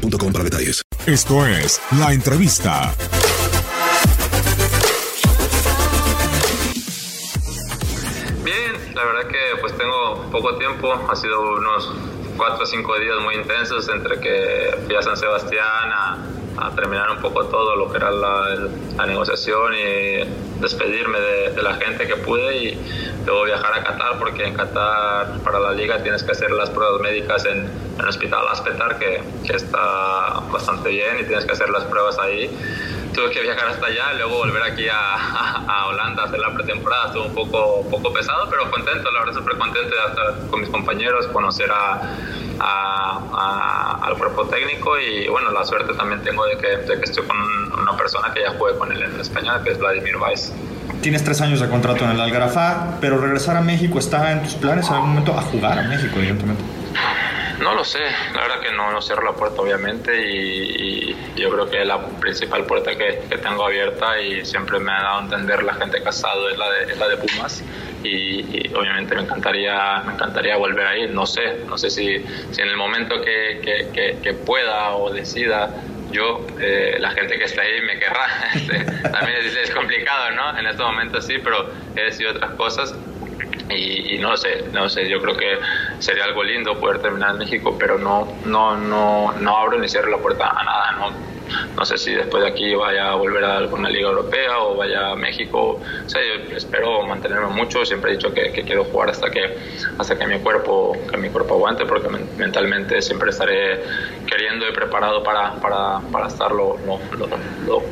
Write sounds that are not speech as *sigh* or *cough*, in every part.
boostmobile.com para detalles. Esto es La Entrevista. Bien, la verdad que pues tengo poco tiempo, ha sido unos 4 o 5 días muy intensos entre que fui a San Sebastián a, a terminar un poco todo lo que era la, la negociación y despedirme de, de, la gente que pude y luego viajar a Qatar porque en Qatar para la liga tienes que hacer las pruebas médicas en, el hospital Aspetar que, que está bastante bien y tienes que hacer las pruebas ahí tuve que viajar hasta allá, luego volver aquí a, a, a, Holanda a hacer la pretemporada. Estuvo un poco, poco pesado, pero contento, la verdad, súper contento de estar con mis compañeros, conocer a, al cuerpo técnico y bueno, la suerte también tengo de que, de que estoy con una persona que ya jugué con él en España, que es Vladimir Weiss. Tienes tres años de contrato en el Algarafá, pero regresar a México está en tus planes en algún momento a jugar a México, evidentemente. No lo sé, la verdad que no, cierro la puerta obviamente y, y, yo creo que la principal puerta que, que, tengo abierta y siempre me ha dado a entender la gente casado es la de, la de Pumas y, obviamente me encantaría, me encantaría volver ahí, no sé, no sé si, si en el momento que, que, pueda o decida yo, eh, la gente que está ahí me querrá. *laughs* También es, complicado, ¿no? En este momento sí, pero he decidido otras cosas y, y, no sé, no sé, yo creo que sería algo lindo poder terminar en México, pero no, no, no, no abro ni cierro la puerta a nada, no. No sé si después de aquí vaya a volver a alguna liga europea o vaya a México. O sea, yo espero mantenerme mucho. Siempre he dicho que, que, quiero jugar hasta que hasta que mi cuerpo que mi cuerpo aguante, porque mentalmente siempre estaré queriendo y preparado para, para, para estar lo,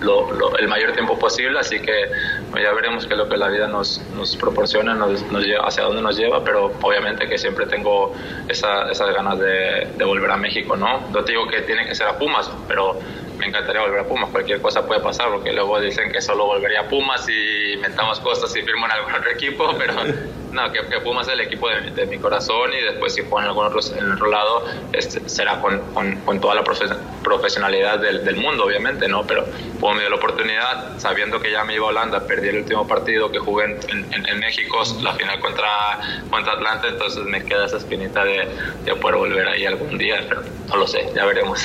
lo, lo, el mayor tiempo posible. Así que ya veremos qué es lo que la vida nos, nos proporciona, nos, nos lleva, hacia dónde nos lleva. Pero obviamente que siempre tengo esa, esas ganas de, de volver a México, ¿no? No te digo que tiene que ser a Pumas, pero me encantaría volver a Pumas. Cualquier cosa puede pasar, porque luego dicen que solo volvería a Pumas y inventamos cosas y firmo en algún *laughs* otro equipo, pero *laughs* no, que, que Pumas es el equipo de, de, mi corazón y después si juego en algún otro, en otro lado este, será con, con, con, toda la profesionalidad del, del, mundo, obviamente, ¿no? Pero como me dio la oportunidad, sabiendo que ya me iba a Holanda, perdí el último partido que jugué en, en, en México, la final contra, contra Atlanta, entonces me queda esa espinita de, de poder volver ahí algún día, pero no lo sé, ya veremos.